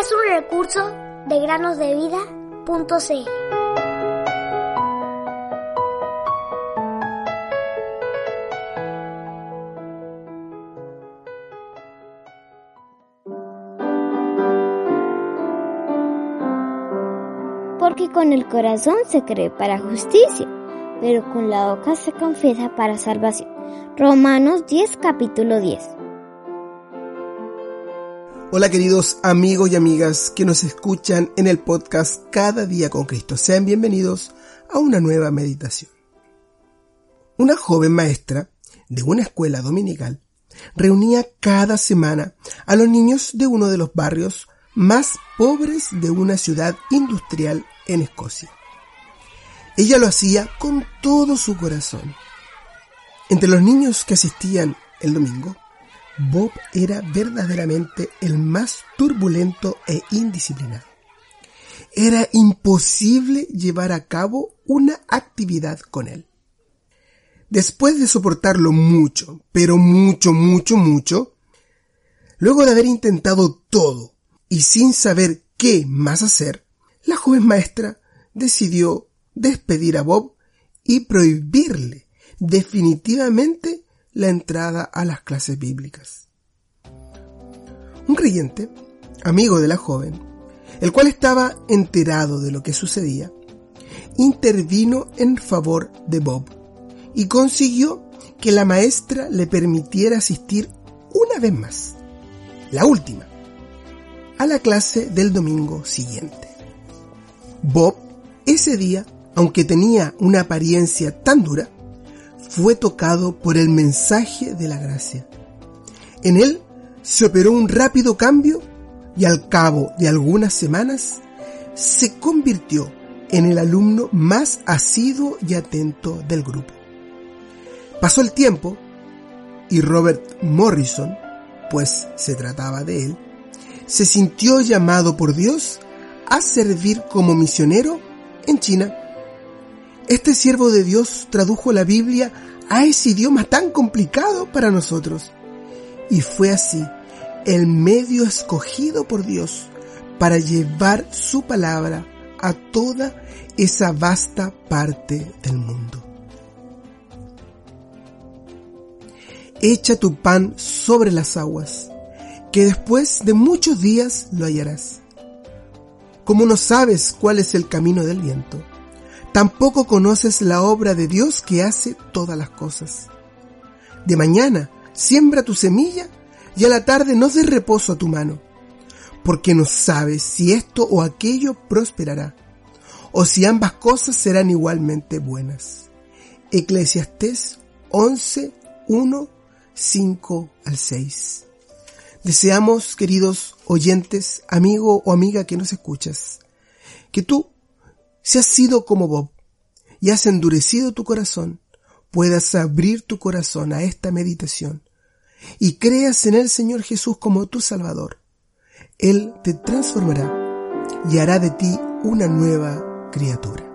es un recurso de granosdevida.cl. Porque con el corazón se cree para justicia, pero con la boca se confiesa para salvación. Romanos 10, capítulo 10. Hola queridos amigos y amigas que nos escuchan en el podcast Cada día con Cristo. Sean bienvenidos a una nueva meditación. Una joven maestra de una escuela dominical reunía cada semana a los niños de uno de los barrios más pobres de una ciudad industrial en Escocia. Ella lo hacía con todo su corazón. Entre los niños que asistían el domingo, Bob era verdaderamente el más turbulento e indisciplinado. Era imposible llevar a cabo una actividad con él. Después de soportarlo mucho, pero mucho, mucho, mucho, luego de haber intentado todo y sin saber qué más hacer, la joven maestra decidió despedir a Bob y prohibirle definitivamente la entrada a las clases bíblicas. Un creyente, amigo de la joven, el cual estaba enterado de lo que sucedía, intervino en favor de Bob y consiguió que la maestra le permitiera asistir una vez más, la última, a la clase del domingo siguiente. Bob, ese día, aunque tenía una apariencia tan dura, fue tocado por el mensaje de la gracia. En él se operó un rápido cambio y al cabo de algunas semanas se convirtió en el alumno más asiduo y atento del grupo. Pasó el tiempo y Robert Morrison, pues se trataba de él, se sintió llamado por Dios a servir como misionero en China este siervo de Dios tradujo la Biblia a ese idioma tan complicado para nosotros. Y fue así el medio escogido por Dios para llevar su palabra a toda esa vasta parte del mundo. Echa tu pan sobre las aguas, que después de muchos días lo hallarás. Como no sabes cuál es el camino del viento, Tampoco conoces la obra de Dios que hace todas las cosas. De mañana siembra tu semilla y a la tarde no des reposo a tu mano, porque no sabes si esto o aquello prosperará, o si ambas cosas serán igualmente buenas. Eclesiastés 11, 1, 5 al 6. Deseamos, queridos oyentes, amigo o amiga que nos escuchas, que tú si has sido como Bob y has endurecido tu corazón, puedas abrir tu corazón a esta meditación y creas en el Señor Jesús como tu Salvador. Él te transformará y hará de ti una nueva criatura.